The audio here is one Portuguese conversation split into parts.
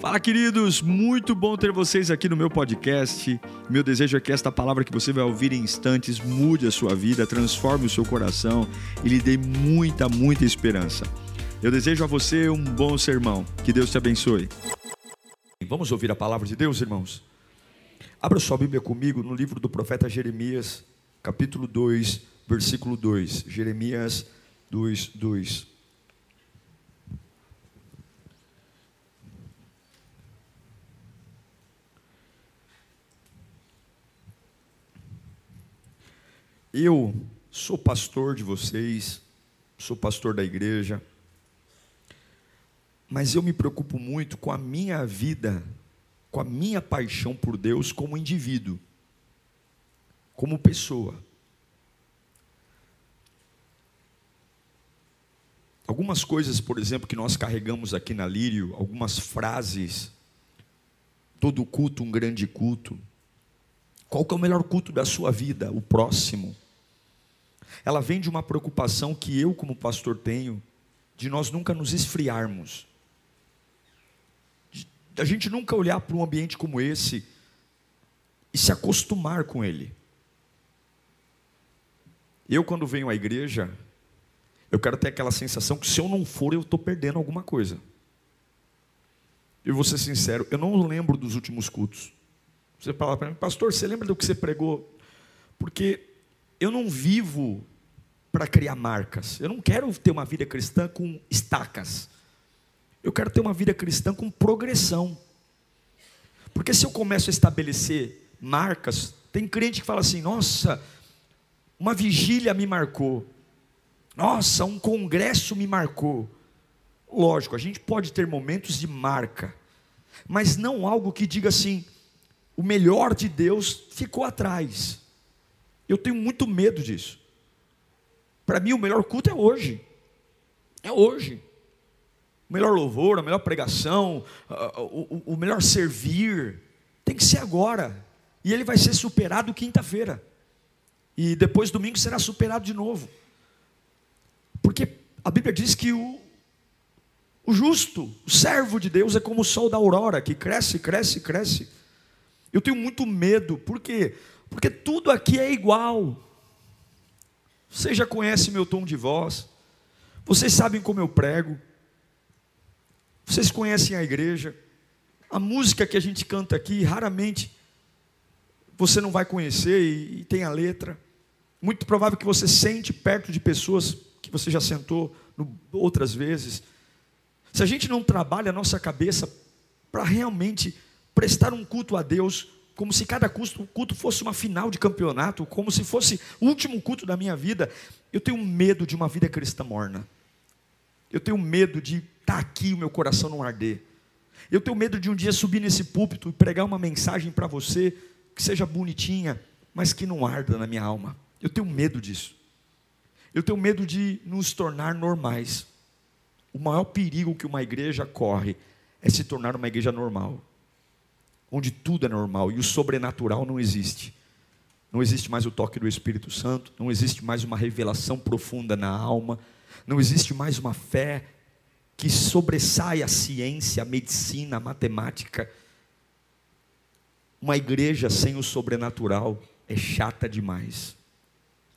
Fala, queridos! Muito bom ter vocês aqui no meu podcast. Meu desejo é que esta palavra que você vai ouvir em instantes mude a sua vida, transforme o seu coração e lhe dê muita, muita esperança. Eu desejo a você um bom sermão. Que Deus te abençoe. Vamos ouvir a palavra de Deus, irmãos? Abra sua Bíblia comigo no livro do profeta Jeremias, capítulo 2, versículo 2. Jeremias 2, 2. Eu sou pastor de vocês, sou pastor da igreja, mas eu me preocupo muito com a minha vida, com a minha paixão por Deus como indivíduo, como pessoa. Algumas coisas, por exemplo, que nós carregamos aqui na Lírio, algumas frases, todo culto um grande culto. Qual que é o melhor culto da sua vida? O próximo. Ela vem de uma preocupação que eu, como pastor, tenho, de nós nunca nos esfriarmos. De a gente nunca olhar para um ambiente como esse e se acostumar com ele. Eu, quando venho à igreja, eu quero ter aquela sensação que se eu não for, eu estou perdendo alguma coisa. E vou ser sincero, eu não lembro dos últimos cultos. Você fala para mim, pastor, você lembra do que você pregou? Porque eu não vivo para criar marcas. Eu não quero ter uma vida cristã com estacas. Eu quero ter uma vida cristã com progressão. Porque se eu começo a estabelecer marcas, tem crente que fala assim: nossa, uma vigília me marcou. Nossa, um congresso me marcou. Lógico, a gente pode ter momentos de marca, mas não algo que diga assim: o melhor de Deus ficou atrás. Eu tenho muito medo disso. Para mim, o melhor culto é hoje. É hoje. O melhor louvor, a melhor pregação, o, melhor servir, tem que ser agora. E ele vai ser superado quinta-feira. E depois, domingo, será superado de novo. Porque a Bíblia diz que o, o justo, o servo de Deus, é como o sol da aurora, que cresce, cresce, cresce. Eu tenho muito medo, por quê? Porque tudo aqui é igual. Você já conhece meu tom de voz, vocês sabem como eu prego, vocês conhecem a igreja, a música que a gente canta aqui, raramente você não vai conhecer e, e tem a letra. Muito provável que você sente perto de pessoas que você já sentou no, outras vezes. Se a gente não trabalha a nossa cabeça para realmente prestar um culto a Deus, como se cada culto fosse uma final de campeonato, como se fosse o último culto da minha vida, eu tenho medo de uma vida cristã morna. Eu tenho medo de estar tá aqui e o meu coração não arder. Eu tenho medo de um dia subir nesse púlpito e pregar uma mensagem para você que seja bonitinha, mas que não arda na minha alma. Eu tenho medo disso. Eu tenho medo de nos tornar normais. O maior perigo que uma igreja corre é se tornar uma igreja normal onde tudo é normal e o sobrenatural não existe. Não existe mais o toque do Espírito Santo, não existe mais uma revelação profunda na alma, não existe mais uma fé que sobressai a ciência, a medicina, a matemática. Uma igreja sem o sobrenatural é chata demais,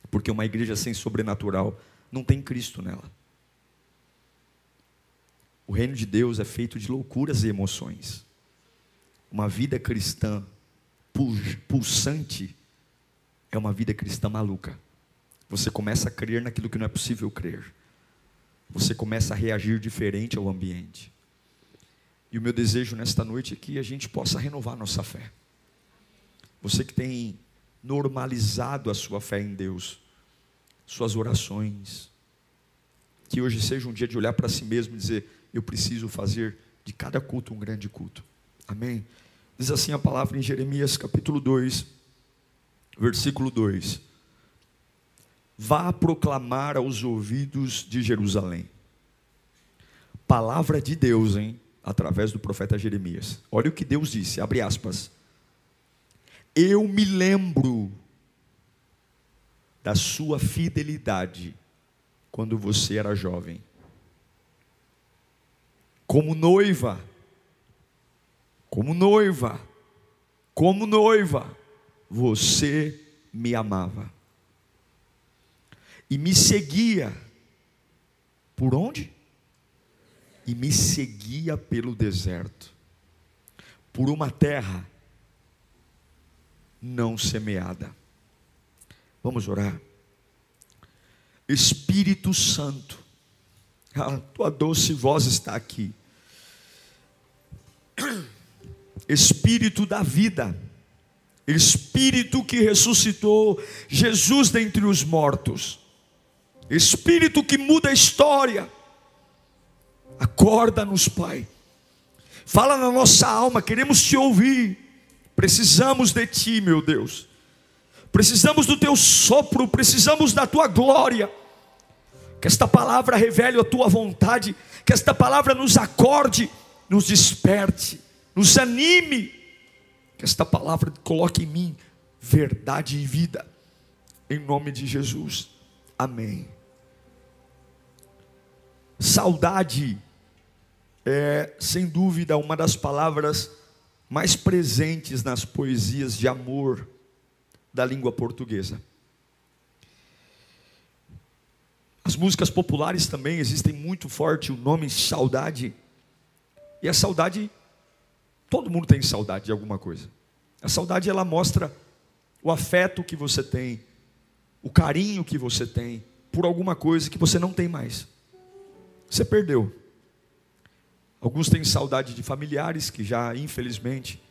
porque uma igreja sem sobrenatural não tem Cristo nela. O reino de Deus é feito de loucuras e emoções uma vida cristã pulsante é uma vida cristã maluca. Você começa a crer naquilo que não é possível crer. Você começa a reagir diferente ao ambiente. E o meu desejo nesta noite é que a gente possa renovar nossa fé. Você que tem normalizado a sua fé em Deus, suas orações, que hoje seja um dia de olhar para si mesmo e dizer: Eu preciso fazer de cada culto um grande culto. Amém? Diz assim a palavra em Jeremias capítulo 2, versículo 2: Vá proclamar aos ouvidos de Jerusalém. Palavra de Deus, hein? Através do profeta Jeremias. Olha o que Deus disse, abre aspas. Eu me lembro da sua fidelidade quando você era jovem. Como noiva, como noiva, como noiva, você me amava. E me seguia. Por onde? E me seguia pelo deserto, por uma terra não semeada. Vamos orar. Espírito Santo, a tua doce voz está aqui. Espírito da vida, Espírito que ressuscitou Jesus dentre os mortos, Espírito que muda a história, acorda-nos, Pai, fala na nossa alma, queremos te ouvir, precisamos de Ti, meu Deus, precisamos do Teu sopro, precisamos da Tua glória, que esta palavra revele a Tua vontade, que esta palavra nos acorde, nos desperte, nos anime, que esta palavra coloque em mim verdade e vida, em nome de Jesus, amém. Saudade é, sem dúvida, uma das palavras mais presentes nas poesias de amor da língua portuguesa. As músicas populares também existem muito forte o nome saudade. E a saudade Todo mundo tem saudade de alguma coisa. A saudade ela mostra o afeto que você tem, o carinho que você tem por alguma coisa que você não tem mais. Você perdeu. Alguns têm saudade de familiares que já, infelizmente,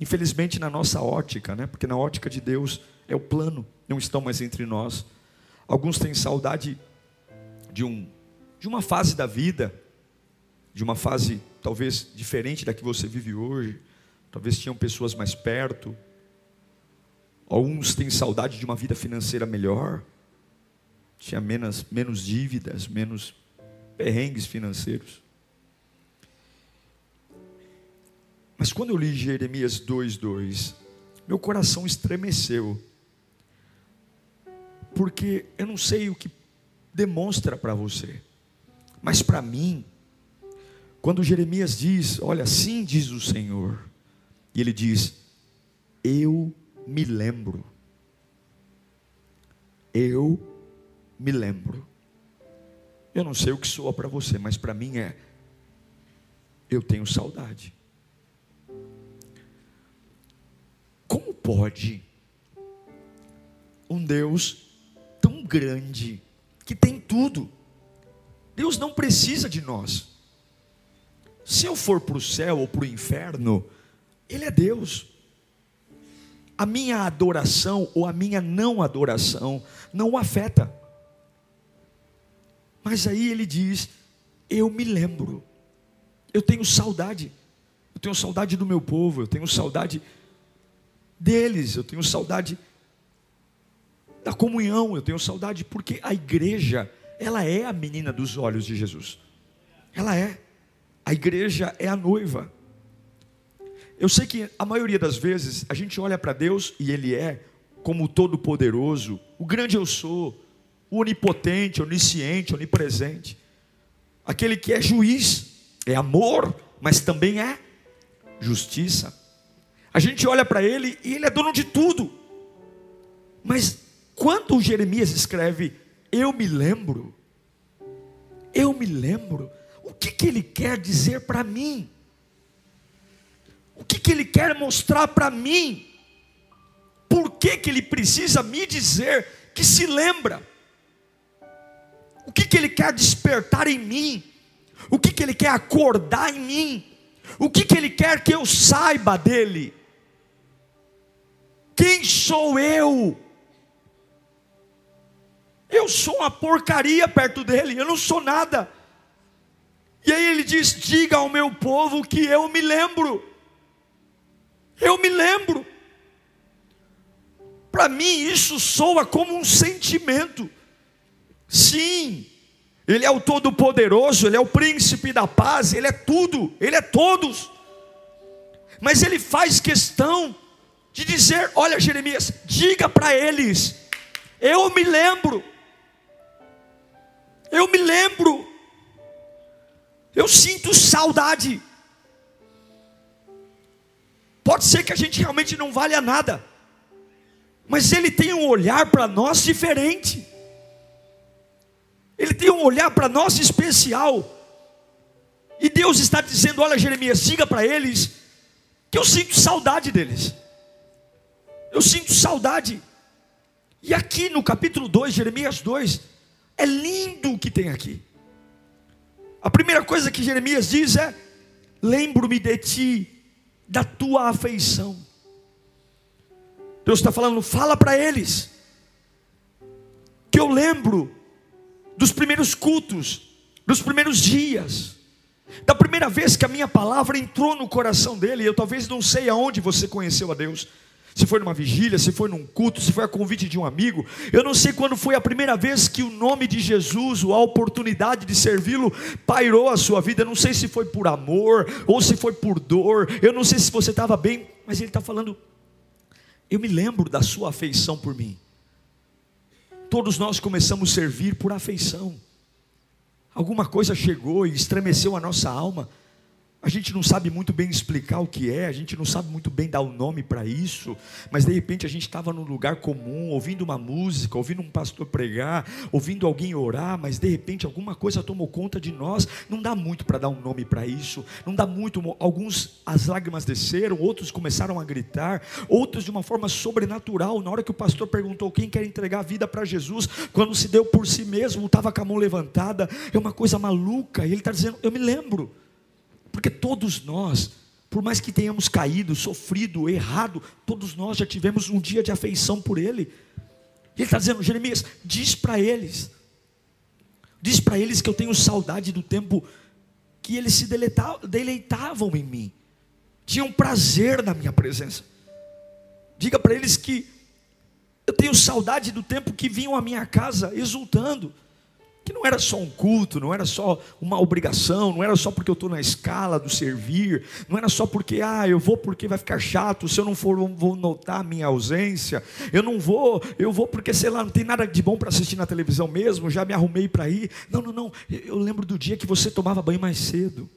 infelizmente na nossa ótica, né? Porque na ótica de Deus é o plano, não estão mais entre nós. Alguns têm saudade de um de uma fase da vida, de uma fase talvez diferente da que você vive hoje. Talvez tinham pessoas mais perto. Alguns têm saudade de uma vida financeira melhor. Tinha menos, menos dívidas, menos perrengues financeiros. Mas quando eu li Jeremias 2:2, meu coração estremeceu. Porque eu não sei o que demonstra para você, mas para mim quando Jeremias diz, olha, assim diz o Senhor, e ele diz: Eu me lembro. Eu me lembro. Eu não sei o que soa para você, mas para mim é: eu tenho saudade. Como pode um Deus tão grande, que tem tudo, Deus não precisa de nós. Se eu for para o céu ou para o inferno, Ele é Deus. A minha adoração ou a minha não adoração não o afeta. Mas aí ele diz: Eu me lembro, eu tenho saudade, eu tenho saudade do meu povo, eu tenho saudade deles, eu tenho saudade da comunhão, eu tenho saudade porque a igreja, ela é a menina dos olhos de Jesus, ela é. A igreja é a noiva. Eu sei que a maioria das vezes a gente olha para Deus e Ele é como o Todo-Poderoso, o grande eu sou, o onipotente, onisciente, onipresente, aquele que é juiz, é amor, mas também é justiça. A gente olha para Ele e Ele é dono de tudo. Mas quando Jeremias escreve, eu me lembro, eu me lembro, o que, que ele quer dizer para mim? O que, que ele quer mostrar para mim? Por que, que ele precisa me dizer que se lembra? O que, que ele quer despertar em mim? O que, que ele quer acordar em mim? O que, que ele quer que eu saiba dele? Quem sou eu? Eu sou uma porcaria perto dele, eu não sou nada. E aí ele diz: Diga ao meu povo que eu me lembro. Eu me lembro. Para mim, isso soa como um sentimento. Sim, Ele é o Todo-Poderoso, Ele é o Príncipe da Paz, Ele é tudo, Ele é todos. Mas Ele faz questão de dizer: Olha, Jeremias, diga para eles, eu me lembro, eu me lembro eu sinto saudade. Pode ser que a gente realmente não valha nada, mas Ele tem um olhar para nós diferente. Ele tem um olhar para nós especial. E Deus está dizendo: Olha, Jeremias, diga para eles que eu sinto saudade deles. Eu sinto saudade. E aqui no capítulo 2, Jeremias 2, é lindo o que tem aqui. A primeira coisa que Jeremias diz é: Lembro-me de ti, da tua afeição. Deus está falando, fala para eles, que eu lembro dos primeiros cultos, dos primeiros dias, da primeira vez que a minha palavra entrou no coração dele. Eu talvez não sei aonde você conheceu a Deus, se foi numa vigília, se foi num culto, se foi a convite de um amigo. Eu não sei quando foi a primeira vez que o nome de Jesus, ou a oportunidade de servi-lo, pairou a sua vida. Eu não sei se foi por amor ou se foi por dor. Eu não sei se você estava bem, mas ele está falando. Eu me lembro da sua afeição por mim. Todos nós começamos a servir por afeição. Alguma coisa chegou e estremeceu a nossa alma a gente não sabe muito bem explicar o que é, a gente não sabe muito bem dar o um nome para isso, mas de repente a gente estava num lugar comum, ouvindo uma música, ouvindo um pastor pregar, ouvindo alguém orar, mas de repente alguma coisa tomou conta de nós. Não dá muito para dar um nome para isso, não dá muito. Alguns as lágrimas desceram, outros começaram a gritar, outros de uma forma sobrenatural. Na hora que o pastor perguntou quem quer entregar a vida para Jesus, quando se deu por si mesmo, estava com a mão levantada, é uma coisa maluca. E ele está dizendo: Eu me lembro. Porque todos nós, por mais que tenhamos caído, sofrido, errado, todos nós já tivemos um dia de afeição por Ele. Ele está dizendo, Jeremias, diz para eles, diz para eles que eu tenho saudade do tempo que eles se deleitavam em mim, tinham prazer na minha presença. Diga para eles que eu tenho saudade do tempo que vinham à minha casa exultando que não era só um culto, não era só uma obrigação, não era só porque eu estou na escala do servir, não era só porque, ah, eu vou porque vai ficar chato, se eu não for, vou notar a minha ausência, eu não vou, eu vou porque, sei lá, não tem nada de bom para assistir na televisão mesmo, já me arrumei para ir. Não, não, não, eu lembro do dia que você tomava banho mais cedo,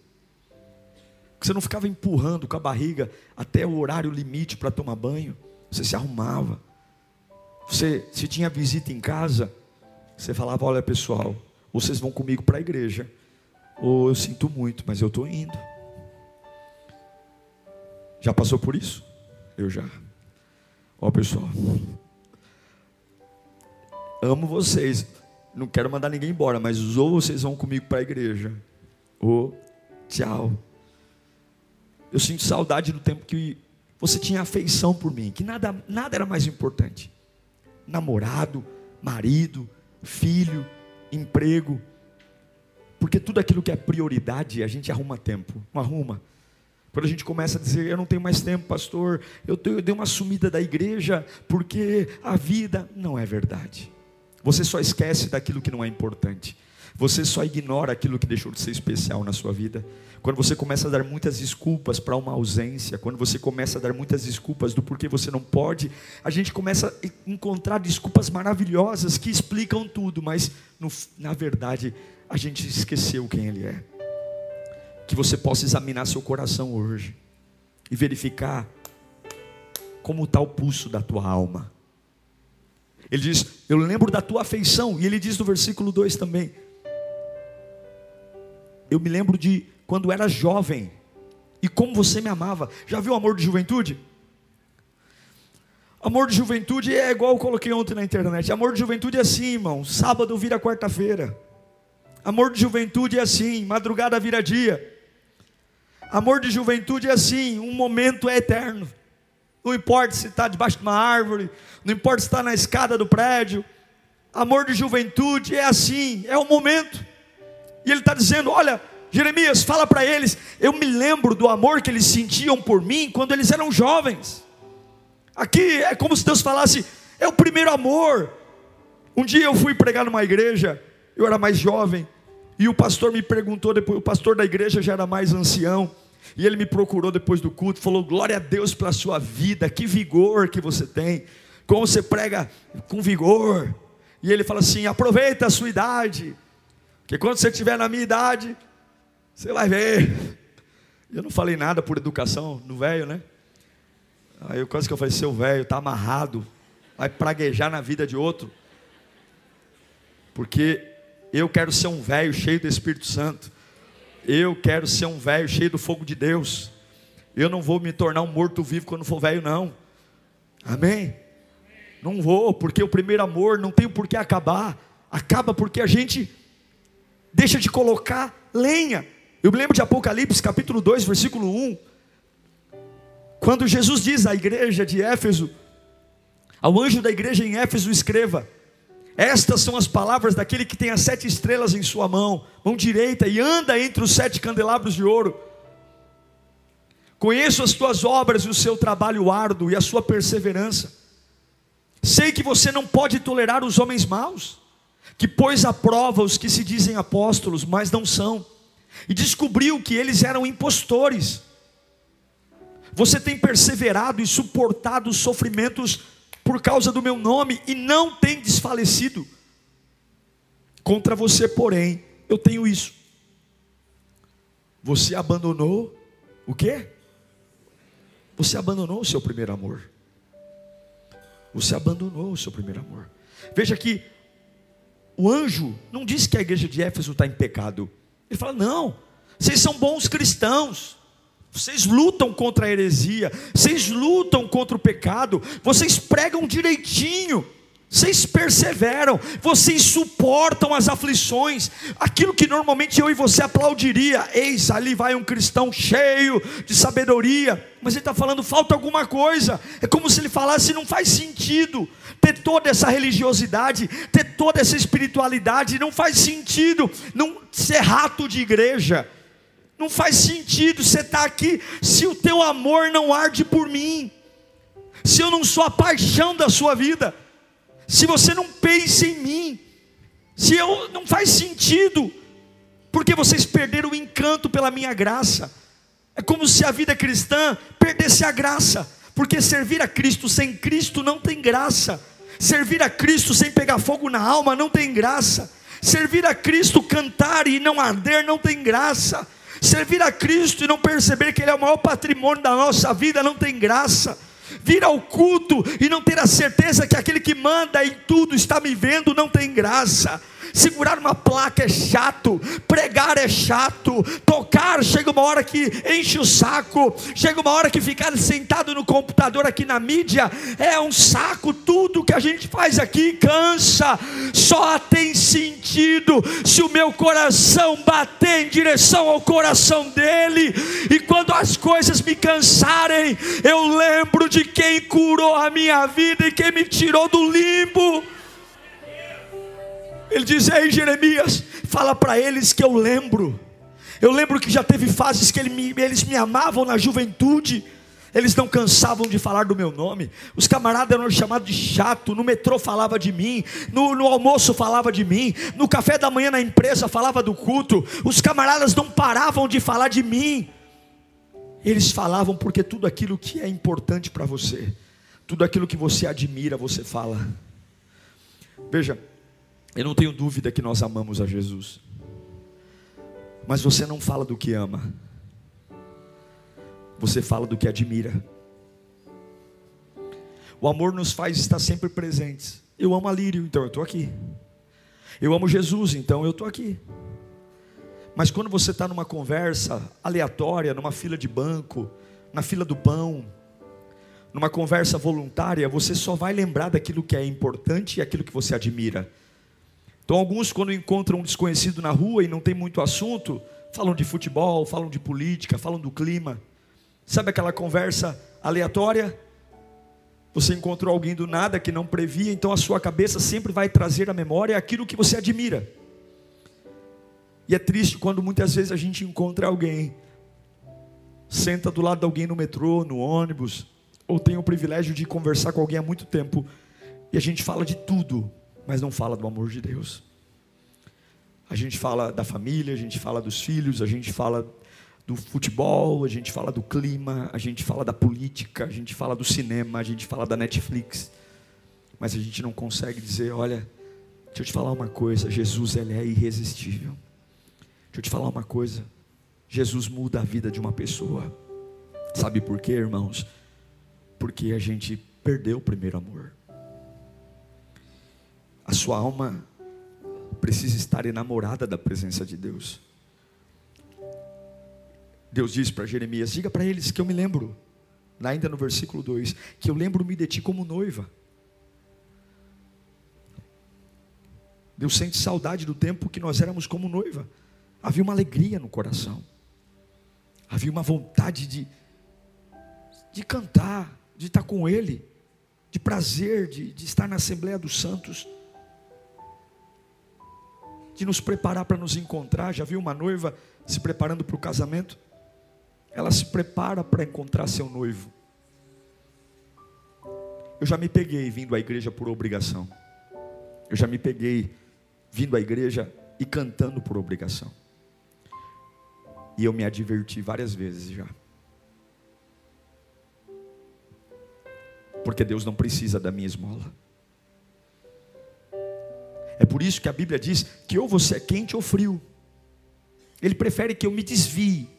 que você não ficava empurrando com a barriga até o horário limite para tomar banho, você se arrumava, você, se tinha visita em casa, você falava: Olha, pessoal, vocês vão comigo para a igreja, ou eu sinto muito, mas eu estou indo. Já passou por isso? Eu já. Ó, pessoal, amo vocês, não quero mandar ninguém embora, mas ou vocês vão comigo para a igreja, ou tchau. Eu sinto saudade do tempo que você tinha afeição por mim, que nada, nada era mais importante. Namorado, marido, filho, emprego. Porque tudo aquilo que é prioridade, a gente arruma tempo, não arruma. Quando a gente começa a dizer, eu não tenho mais tempo, pastor, eu, tenho, eu dei uma sumida da igreja, porque a vida não é verdade. Você só esquece daquilo que não é importante. Você só ignora aquilo que deixou de ser especial na sua vida. Quando você começa a dar muitas desculpas para uma ausência, quando você começa a dar muitas desculpas do porquê você não pode, a gente começa a encontrar desculpas maravilhosas que explicam tudo, mas no, na verdade a gente esqueceu quem Ele é. Que você possa examinar seu coração hoje e verificar como está o pulso da tua alma. Ele diz: Eu lembro da tua afeição, e ele diz no versículo 2 também: eu me lembro de quando era jovem e como você me amava. Já viu amor de juventude? Amor de juventude é igual eu coloquei ontem na internet. Amor de juventude é assim, irmão. Sábado vira quarta-feira. Amor de juventude é assim. Madrugada vira dia. Amor de juventude é assim. Um momento é eterno. Não importa se está debaixo de uma árvore. Não importa se está na escada do prédio. Amor de juventude é assim. É o momento. E ele está dizendo: Olha, Jeremias, fala para eles. Eu me lembro do amor que eles sentiam por mim quando eles eram jovens. Aqui é como se Deus falasse: É o primeiro amor. Um dia eu fui pregar numa igreja, eu era mais jovem, e o pastor me perguntou depois, o pastor da igreja já era mais ancião, e ele me procurou depois do culto, falou: "Glória a Deus pela sua vida, que vigor que você tem. Como você prega com vigor". E ele fala assim: "Aproveita a sua idade. Porque quando você estiver na minha idade, você vai ver. Eu não falei nada por educação no velho, né? Aí eu quase que eu falei, seu velho, tá amarrado, vai praguejar na vida de outro. Porque eu quero ser um velho cheio do Espírito Santo. Eu quero ser um velho cheio do fogo de Deus. Eu não vou me tornar um morto-vivo quando for velho, não. Amém? Não vou, porque o primeiro amor não tem por que acabar. Acaba porque a gente deixa de colocar lenha. Eu me lembro de Apocalipse, capítulo 2, versículo 1. Quando Jesus diz à igreja de Éfeso, ao anjo da igreja em Éfeso, escreva: Estas são as palavras daquele que tem as sete estrelas em sua mão, mão direita, e anda entre os sete candelabros de ouro. Conheço as tuas obras e o seu trabalho árduo e a sua perseverança. Sei que você não pode tolerar os homens maus, que pôs à prova os que se dizem apóstolos, mas não são, e descobriu que eles eram impostores. Você tem perseverado e suportado os sofrimentos por causa do meu nome e não tem desfalecido. Contra você, porém, eu tenho isso. Você abandonou o quê? Você abandonou o seu primeiro amor. Você abandonou o seu primeiro amor. Veja que o anjo não diz que a igreja de Éfeso está em pecado. Ele fala: não, vocês são bons cristãos. Vocês lutam contra a heresia, vocês lutam contra o pecado, vocês pregam direitinho, vocês perseveram, vocês suportam as aflições, aquilo que normalmente eu e você aplaudiria. Eis, ali vai um cristão cheio de sabedoria, mas ele está falando, falta alguma coisa. É como se ele falasse, não faz sentido ter toda essa religiosidade, ter toda essa espiritualidade, não faz sentido não ser rato de igreja. Não faz sentido você estar tá aqui se o teu amor não arde por mim, se eu não sou a paixão da sua vida se você não pensa em mim, se eu não faz sentido, porque vocês perderam o encanto pela minha graça. É como se a vida cristã perdesse a graça, porque servir a Cristo sem Cristo não tem graça. Servir a Cristo sem pegar fogo na alma não tem graça. Servir a Cristo cantar e não arder não tem graça. Servir a Cristo e não perceber que Ele é o maior patrimônio da nossa vida não tem graça vir ao culto e não ter a certeza que aquele que manda em tudo está me vendo, não tem graça. Segurar uma placa é chato, pregar é chato, tocar chega uma hora que enche o saco, chega uma hora que ficar sentado no computador aqui na mídia é um saco, tudo que a gente faz aqui cansa, só tem sentido se o meu coração bater em direção ao coração dele, e quando as coisas me cansarem, eu lembro de quem curou a minha vida e quem me tirou do limbo. Ele diz: Ei, Jeremias, fala para eles que eu lembro. Eu lembro que já teve fases que eles me amavam na juventude. Eles não cansavam de falar do meu nome. Os camaradas eram chamados de chato. No metrô falava de mim. No, no, almoço falava de mim. No café da manhã na empresa falava do culto. Os camaradas não paravam de falar de mim. Eles falavam porque tudo aquilo que é importante para você, tudo aquilo que você admira, você fala. Veja, eu não tenho dúvida que nós amamos a Jesus. Mas você não fala do que ama. Você fala do que admira. O amor nos faz estar sempre presentes. Eu amo a Lírio, então eu estou aqui. Eu amo Jesus, então eu estou aqui. Mas quando você está numa conversa aleatória, numa fila de banco, na fila do pão, numa conversa voluntária, você só vai lembrar daquilo que é importante e aquilo que você admira. Então, alguns, quando encontram um desconhecido na rua e não tem muito assunto, falam de futebol, falam de política, falam do clima. Sabe aquela conversa aleatória? Você encontrou alguém do nada que não previa, então a sua cabeça sempre vai trazer à memória aquilo que você admira. E é triste quando muitas vezes a gente encontra alguém, senta do lado de alguém no metrô, no ônibus, ou tem o privilégio de conversar com alguém há muito tempo, e a gente fala de tudo, mas não fala do amor de Deus. A gente fala da família, a gente fala dos filhos, a gente fala do futebol, a gente fala do clima, a gente fala da política, a gente fala do cinema, a gente fala da Netflix. Mas a gente não consegue dizer, olha, deixa eu te falar uma coisa, Jesus ele é irresistível. Deixa eu te falar uma coisa, Jesus muda a vida de uma pessoa. Sabe por quê, irmãos? Porque a gente perdeu o primeiro amor. A sua alma precisa estar enamorada da presença de Deus. Deus diz para Jeremias: diga para eles que eu me lembro, ainda no versículo 2, que eu lembro-me de ti como noiva. Deus sente saudade do tempo que nós éramos como noiva. Havia uma alegria no coração, havia uma vontade de, de cantar, de estar com Ele, de prazer, de, de estar na Assembleia dos Santos de nos preparar para nos encontrar. Já viu uma noiva se preparando para o casamento? Ela se prepara para encontrar seu noivo. Eu já me peguei vindo à igreja por obrigação. Eu já me peguei vindo à igreja e cantando por obrigação. E eu me adverti várias vezes já. Porque Deus não precisa da minha esmola. É por isso que a Bíblia diz que ou você é quente ou frio. Ele prefere que eu me desvie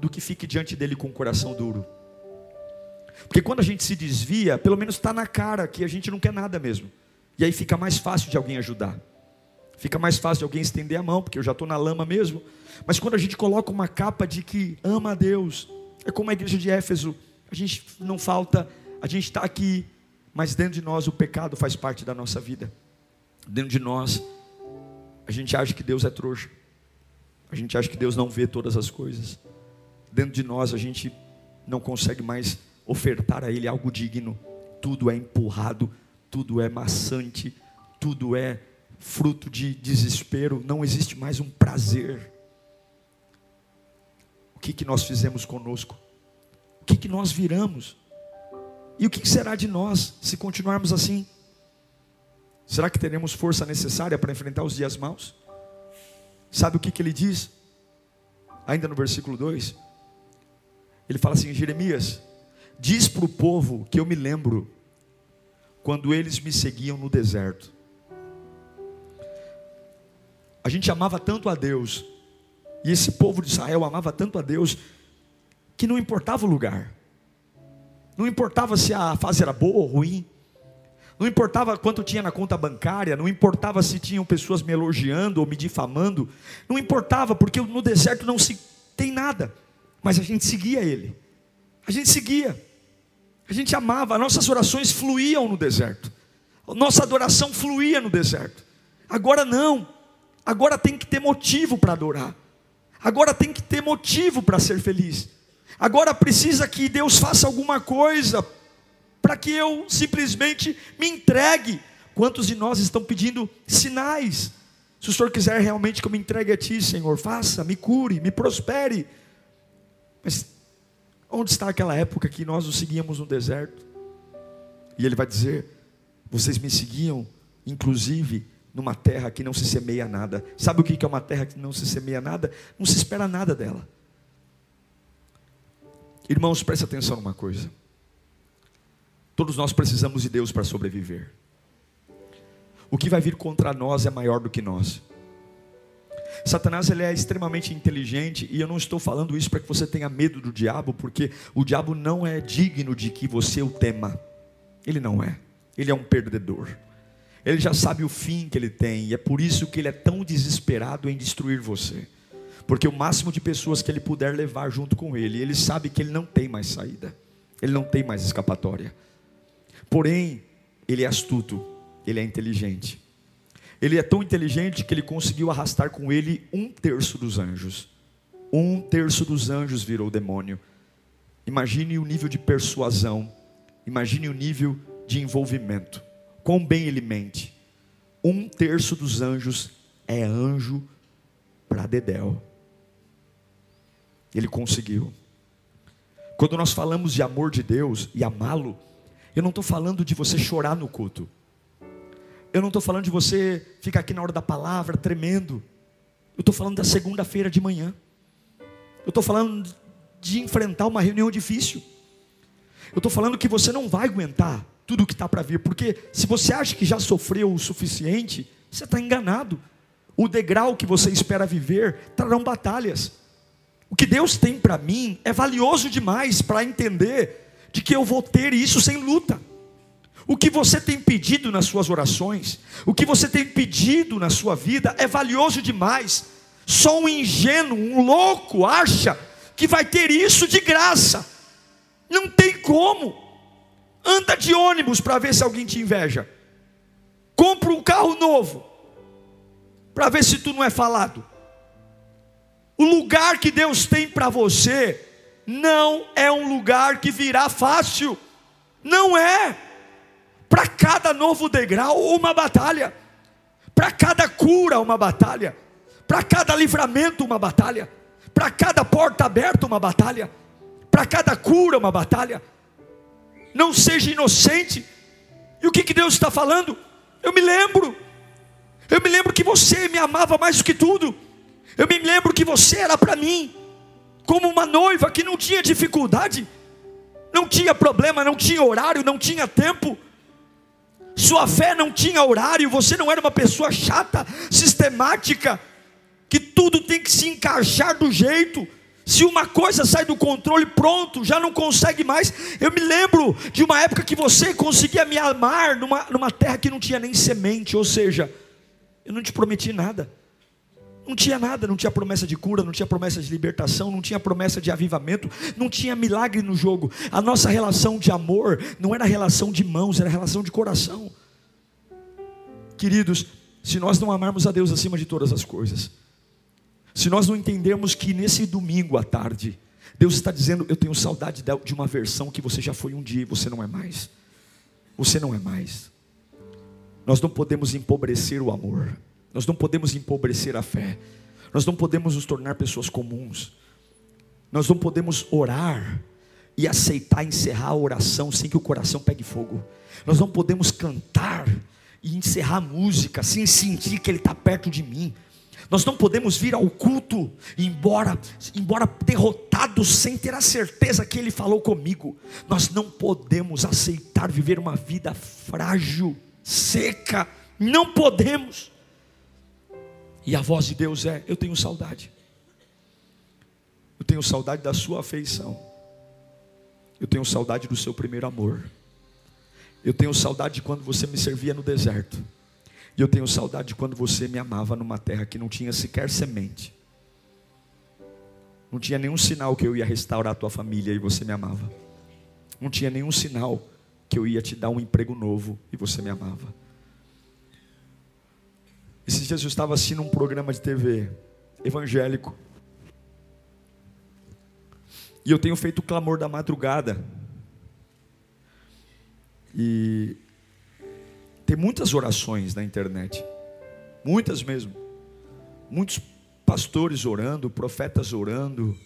do que fique diante dele com o coração duro. Porque quando a gente se desvia, pelo menos está na cara que a gente não quer nada mesmo. E aí fica mais fácil de alguém ajudar. Fica mais fácil de alguém estender a mão, porque eu já estou na lama mesmo. Mas quando a gente coloca uma capa de que ama a Deus, é como a igreja de Éfeso, a gente não falta, a gente está aqui, mas dentro de nós o pecado faz parte da nossa vida. Dentro de nós, a gente acha que Deus é trouxa. A gente acha que Deus não vê todas as coisas. Dentro de nós, a gente não consegue mais ofertar a Ele algo digno. Tudo é empurrado, tudo é maçante, tudo é fruto de desespero. Não existe mais um prazer. O que, que nós fizemos conosco? O que, que nós viramos? E o que será de nós se continuarmos assim? Será que teremos força necessária para enfrentar os dias maus? Sabe o que, que ele diz? Ainda no versículo 2, ele fala assim: Jeremias, diz para o povo que eu me lembro quando eles me seguiam no deserto. A gente amava tanto a Deus, e esse povo de Israel amava tanto a Deus, que não importava o lugar, não importava se a fase era boa ou ruim, não importava quanto tinha na conta bancária, não importava se tinham pessoas me elogiando ou me difamando, não importava, porque no deserto não se tem nada, mas a gente seguia ele, a gente seguia, a gente amava, nossas orações fluíam no deserto, nossa adoração fluía no deserto. Agora não, agora tem que ter motivo para adorar, agora tem que ter motivo para ser feliz, agora precisa que Deus faça alguma coisa para que eu simplesmente me entregue. Quantos de nós estão pedindo sinais? Se o Senhor quiser realmente que eu me entregue a Ti, Senhor, faça, me cure, me prospere. Mas onde está aquela época que nós o seguíamos no deserto? E Ele vai dizer: vocês me seguiam, inclusive, numa terra que não se semeia nada. Sabe o que é uma terra que não se semeia nada? Não se espera nada dela. Irmãos, preste atenção numa coisa. Todos nós precisamos de Deus para sobreviver. O que vai vir contra nós é maior do que nós. Satanás ele é extremamente inteligente e eu não estou falando isso para que você tenha medo do diabo, porque o diabo não é digno de que você o tema. Ele não é. Ele é um perdedor. Ele já sabe o fim que ele tem e é por isso que ele é tão desesperado em destruir você. Porque o máximo de pessoas que ele puder levar junto com ele, ele sabe que ele não tem mais saída. Ele não tem mais escapatória. Porém, ele é astuto, ele é inteligente. Ele é tão inteligente que ele conseguiu arrastar com ele um terço dos anjos. Um terço dos anjos virou demônio. Imagine o nível de persuasão, imagine o nível de envolvimento. Quão bem ele mente. Um terço dos anjos é anjo para Dedéu. Ele conseguiu. Quando nós falamos de amor de Deus e amá-lo, eu não estou falando de você chorar no culto. Eu não estou falando de você ficar aqui na hora da palavra tremendo. Eu estou falando da segunda-feira de manhã. Eu estou falando de enfrentar uma reunião difícil. Eu estou falando que você não vai aguentar tudo o que está para vir, porque se você acha que já sofreu o suficiente, você está enganado. O degrau que você espera viver trarão batalhas. O que Deus tem para mim é valioso demais para entender de que eu vou ter isso sem luta. O que você tem pedido nas suas orações, o que você tem pedido na sua vida é valioso demais. Só um ingênuo, um louco acha que vai ter isso de graça. Não tem como. Anda de ônibus para ver se alguém te inveja. Compra um carro novo para ver se tu não é falado. O lugar que Deus tem para você não é um lugar que virá fácil. Não é. Para cada novo degrau, uma batalha. Para cada cura, uma batalha. Para cada livramento, uma batalha. Para cada porta aberta, uma batalha. Para cada cura, uma batalha. Não seja inocente. E o que, que Deus está falando? Eu me lembro. Eu me lembro que você me amava mais do que tudo. Eu me lembro que você era para mim como uma noiva que não tinha dificuldade, não tinha problema, não tinha horário, não tinha tempo. Sua fé não tinha horário, você não era uma pessoa chata, sistemática, que tudo tem que se encaixar do jeito. Se uma coisa sai do controle, pronto, já não consegue mais. Eu me lembro de uma época que você conseguia me amar numa, numa terra que não tinha nem semente, ou seja, eu não te prometi nada. Não tinha nada, não tinha promessa de cura, não tinha promessa de libertação, não tinha promessa de avivamento, não tinha milagre no jogo. A nossa relação de amor não era relação de mãos, era relação de coração. Queridos, se nós não amarmos a Deus acima de todas as coisas, se nós não entendermos que nesse domingo à tarde, Deus está dizendo: Eu tenho saudade de uma versão que você já foi um dia e você não é mais. Você não é mais. Nós não podemos empobrecer o amor. Nós não podemos empobrecer a fé. Nós não podemos nos tornar pessoas comuns. Nós não podemos orar e aceitar encerrar a oração sem que o coração pegue fogo. Nós não podemos cantar e encerrar a música sem sentir que Ele está perto de mim. Nós não podemos vir ao culto, embora, embora derrotados, sem ter a certeza que Ele falou comigo. Nós não podemos aceitar viver uma vida frágil, seca. Não podemos. E a voz de Deus é: Eu tenho saudade. Eu tenho saudade da sua afeição. Eu tenho saudade do seu primeiro amor. Eu tenho saudade de quando você me servia no deserto. E eu tenho saudade de quando você me amava numa terra que não tinha sequer semente. Não tinha nenhum sinal que eu ia restaurar a tua família e você me amava. Não tinha nenhum sinal que eu ia te dar um emprego novo e você me amava. Esses dias eu estava assistindo um programa de TV evangélico. E eu tenho feito o clamor da madrugada. E tem muitas orações na internet. Muitas mesmo. Muitos pastores orando, profetas orando.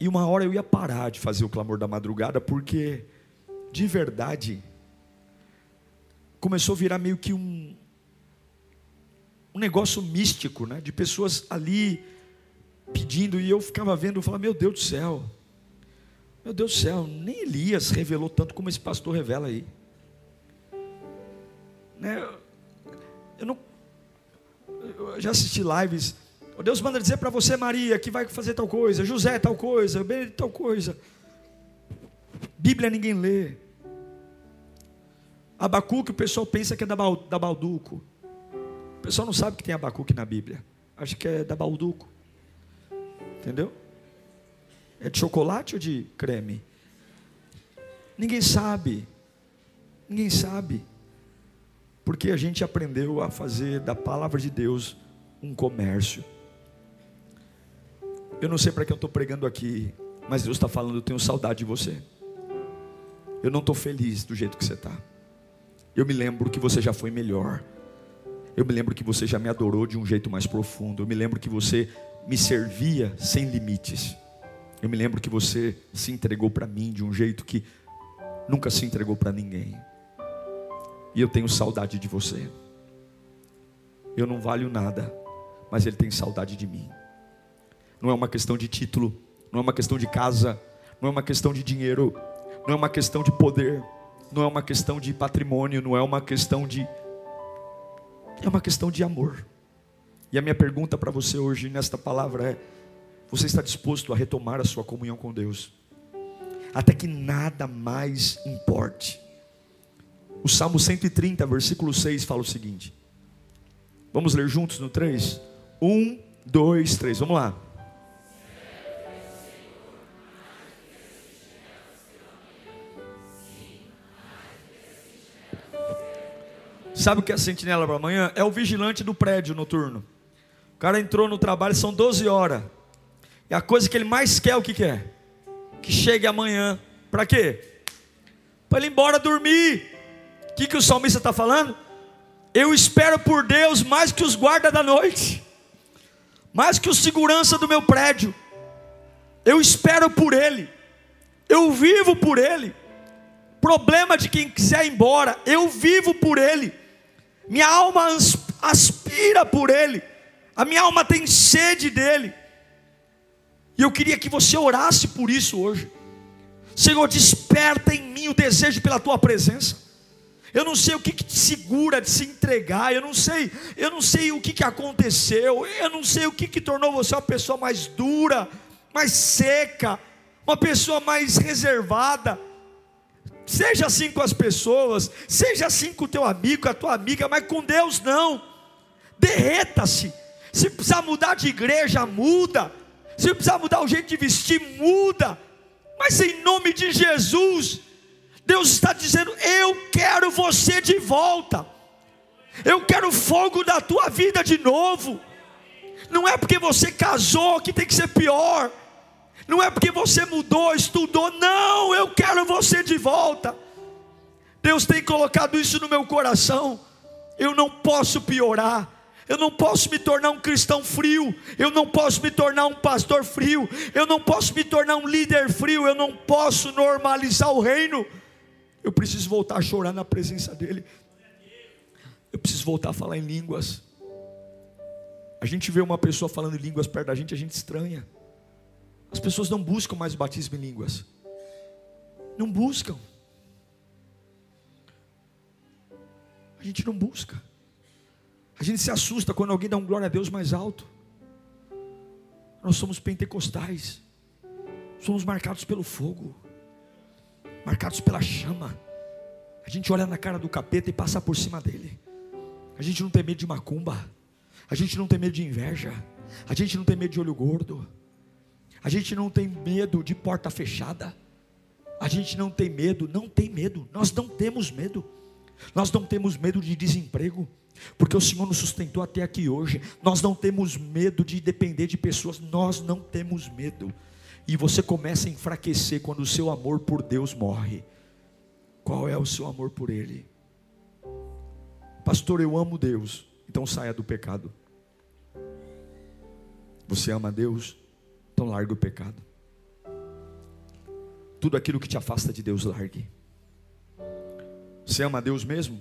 E uma hora eu ia parar de fazer o clamor da madrugada, porque, de verdade, começou a virar meio que um, um negócio místico, né? De pessoas ali pedindo e eu ficava vendo, eu falava, meu Deus do céu, meu Deus do céu, nem Elias revelou tanto como esse pastor revela aí. Né? Eu não, eu já assisti lives. Deus manda dizer para você, Maria, que vai fazer tal coisa, José tal coisa, Benedito tal coisa. Bíblia ninguém lê. Abacuque o pessoal pensa que é da, da Balduco pessoal não sabe que tem Abacuque na Bíblia. Acha que é da Balduco. Entendeu? É de chocolate ou de creme? Ninguém sabe. Ninguém sabe. Porque a gente aprendeu a fazer da palavra de Deus um comércio. Eu não sei para que eu estou pregando aqui, mas Deus está falando, eu tenho saudade de você. Eu não estou feliz do jeito que você está. Eu me lembro que você já foi melhor. Eu me lembro que você já me adorou de um jeito mais profundo. Eu me lembro que você me servia sem limites. Eu me lembro que você se entregou para mim de um jeito que nunca se entregou para ninguém. E eu tenho saudade de você. Eu não valho nada, mas Ele tem saudade de mim. Não é uma questão de título, não é uma questão de casa, não é uma questão de dinheiro, não é uma questão de poder, não é uma questão de patrimônio, não é uma questão de é uma questão de amor. E a minha pergunta para você hoje nesta palavra é: você está disposto a retomar a sua comunhão com Deus? até que nada mais importe. O Salmo 130, versículo 6 fala o seguinte. Vamos ler juntos no 3? 1, 2, 3, vamos lá. Sabe o que é a sentinela para amanhã? É o vigilante do prédio noturno. O cara entrou no trabalho, são 12 horas. E a coisa que ele mais quer, o que quer? É? Que chegue amanhã. Para quê? Para ele ir embora dormir. O que, que o salmista está falando? Eu espero por Deus mais que os guardas da noite, mais que o segurança do meu prédio. Eu espero por Ele, eu vivo por Ele. Problema de quem quiser ir embora, eu vivo por Ele. Minha alma aspira por Ele, a minha alma tem sede dEle. E eu queria que você orasse por isso hoje. Senhor, desperta em mim o desejo pela tua presença. Eu não sei o que, que te segura de se entregar. Eu não sei, eu não sei o que, que aconteceu. Eu não sei o que, que tornou você uma pessoa mais dura, mais seca, uma pessoa mais reservada. Seja assim com as pessoas, seja assim com o teu amigo, com a tua amiga, mas com Deus não. Derreta-se. Se precisar mudar de igreja, muda. Se precisar mudar o jeito de vestir, muda. Mas em nome de Jesus, Deus está dizendo: Eu quero você de volta. Eu quero fogo da tua vida de novo. Não é porque você casou que tem que ser pior. Não é porque você mudou, estudou. Não, eu quero você de volta. Deus tem colocado isso no meu coração. Eu não posso piorar. Eu não posso me tornar um cristão frio, eu não posso me tornar um pastor frio, eu não posso me tornar um líder frio, eu não posso normalizar o reino. Eu preciso voltar a chorar na presença dEle. Eu preciso voltar a falar em línguas. A gente vê uma pessoa falando em línguas perto da gente, a gente estranha. As pessoas não buscam mais o batismo em línguas. Não buscam. A gente não busca. A gente se assusta quando alguém dá um glória a Deus mais alto. Nós somos pentecostais. Somos marcados pelo fogo marcados pela chama. A gente olha na cara do capeta e passa por cima dele. A gente não tem medo de macumba. A gente não tem medo de inveja. A gente não tem medo de olho gordo. A gente não tem medo de porta fechada. A gente não tem medo, não tem medo. Nós não temos medo. Nós não temos medo de desemprego, porque o Senhor nos sustentou até aqui hoje. Nós não temos medo de depender de pessoas. Nós não temos medo e você começa a enfraquecer quando o seu amor por Deus morre. Qual é o seu amor por Ele? Pastor, eu amo Deus, então saia do pecado. Você ama Deus, então largue o pecado. Tudo aquilo que te afasta de Deus, largue. Você ama Deus mesmo?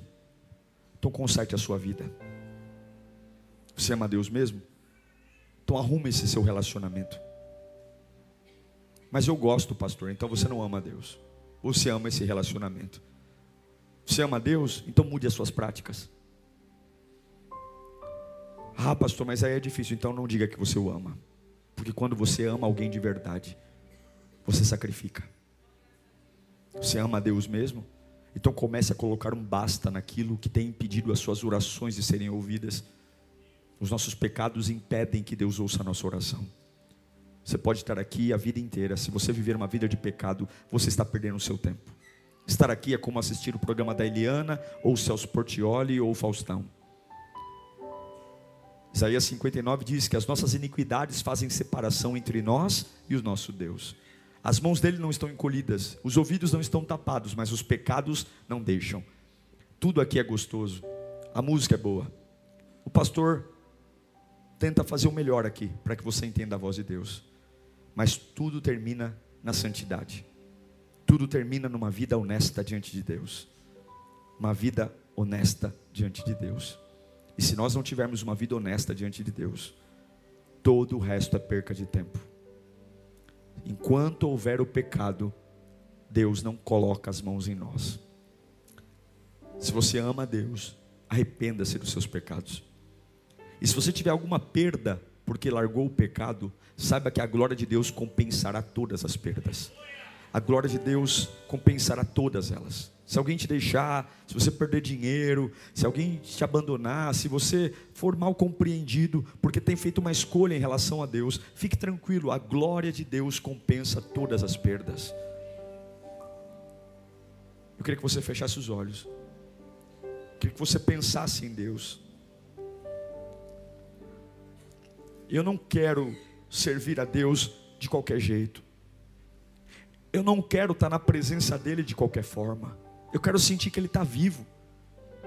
Então conserte a sua vida. Você ama Deus mesmo? Então arrume esse seu relacionamento. Mas eu gosto, pastor, então você não ama Deus. Você ama esse relacionamento. Você ama Deus? Então mude as suas práticas. Ah, pastor, mas aí é difícil, então não diga que você o ama. Porque quando você ama alguém de verdade, você sacrifica. Você ama Deus mesmo? Então comece a colocar um basta naquilo que tem impedido as suas orações de serem ouvidas. Os nossos pecados impedem que Deus ouça a nossa oração. Você pode estar aqui a vida inteira. Se você viver uma vida de pecado, você está perdendo o seu tempo. Estar aqui é como assistir o programa da Eliana, ou Celso Portioli, ou Faustão. Isaías 59 diz que as nossas iniquidades fazem separação entre nós e o nosso Deus. As mãos dele não estão encolhidas, os ouvidos não estão tapados, mas os pecados não deixam. Tudo aqui é gostoso, a música é boa. O pastor tenta fazer o melhor aqui, para que você entenda a voz de Deus mas tudo termina na santidade. Tudo termina numa vida honesta diante de Deus. Uma vida honesta diante de Deus. E se nós não tivermos uma vida honesta diante de Deus, todo o resto é perca de tempo. Enquanto houver o pecado, Deus não coloca as mãos em nós. Se você ama Deus, arrependa-se dos seus pecados. E se você tiver alguma perda porque largou o pecado, saiba que a glória de Deus compensará todas as perdas. A glória de Deus compensará todas elas. Se alguém te deixar, se você perder dinheiro, se alguém te abandonar, se você for mal compreendido porque tem feito uma escolha em relação a Deus, fique tranquilo, a glória de Deus compensa todas as perdas. Eu queria que você fechasse os olhos. Eu queria que você pensasse em Deus. Eu não quero servir a Deus de qualquer jeito. Eu não quero estar na presença dEle de qualquer forma. Eu quero sentir que Ele está vivo.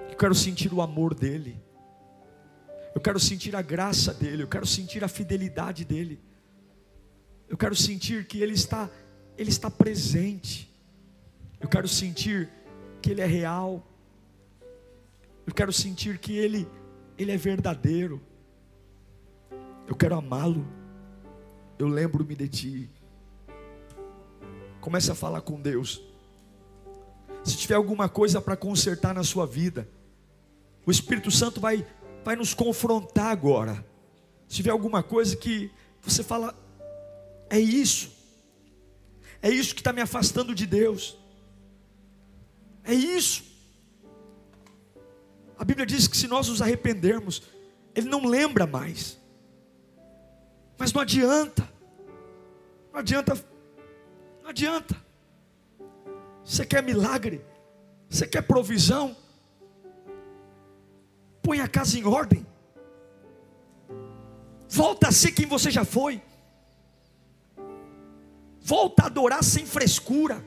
Eu quero sentir o amor dEle. Eu quero sentir a graça dEle. Eu quero sentir a fidelidade dEle. Eu quero sentir que Ele está, Ele está presente. Eu quero sentir que Ele é real. Eu quero sentir que Ele, Ele é verdadeiro. Eu quero amá-lo. Eu lembro-me de Ti. Comece a falar com Deus. Se tiver alguma coisa para consertar na sua vida, o Espírito Santo vai, vai nos confrontar agora. Se tiver alguma coisa que você fala, é isso, é isso que está me afastando de Deus, é isso. A Bíblia diz que se nós nos arrependermos, Ele não lembra mais, mas não adianta, não adianta, não adianta. Você quer milagre? Você quer provisão? Põe a casa em ordem. Volta a ser quem você já foi. Volta a adorar sem frescura.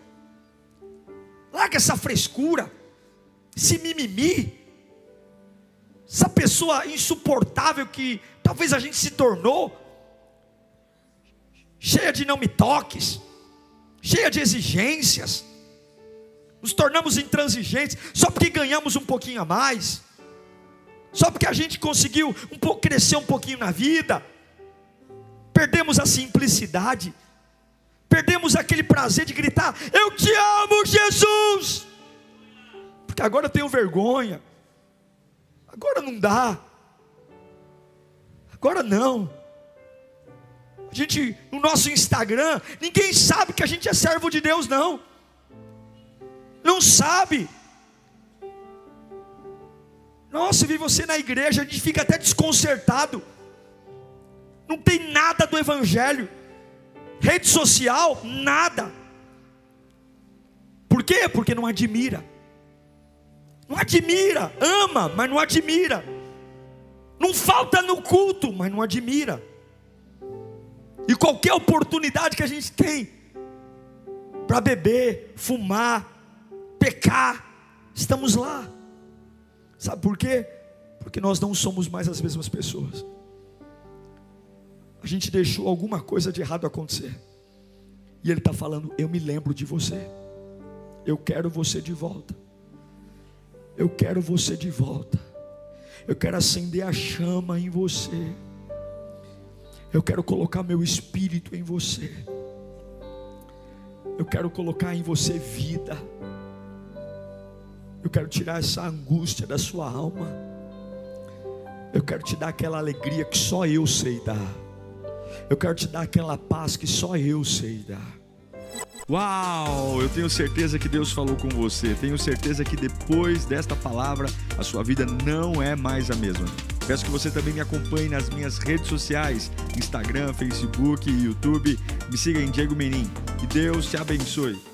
Larga essa frescura, esse mimimi, essa pessoa insuportável que talvez a gente se tornou, cheia de não me toques, cheia de exigências nos tornamos intransigentes só porque ganhamos um pouquinho a mais, só porque a gente conseguiu um pouco crescer um pouquinho na vida, perdemos a simplicidade, perdemos aquele prazer de gritar: Eu te amo, Jesus, porque agora eu tenho vergonha, agora não dá, agora não. A gente, no nosso Instagram, ninguém sabe que a gente é servo de Deus, não não sabe. Nossa, vi você na igreja, a gente fica até desconcertado. Não tem nada do Evangelho, rede social, nada. Por quê? Porque não admira. Não admira, ama, mas não admira. Não falta no culto, mas não admira. E qualquer oportunidade que a gente tem para beber, fumar, pecar, estamos lá. Sabe por quê? Porque nós não somos mais as mesmas pessoas. A gente deixou alguma coisa de errado acontecer. E Ele está falando: Eu me lembro de você. Eu quero você de volta. Eu quero você de volta. Eu quero acender a chama em você. Eu quero colocar meu espírito em você. Eu quero colocar em você vida. Eu quero tirar essa angústia da sua alma. Eu quero te dar aquela alegria que só eu sei dar. Eu quero te dar aquela paz que só eu sei dar. Uau! Eu tenho certeza que Deus falou com você. Tenho certeza que depois desta palavra a sua vida não é mais a mesma. Peço que você também me acompanhe nas minhas redes sociais: Instagram, Facebook e YouTube. Me siga em Diego Menin. E Deus te abençoe.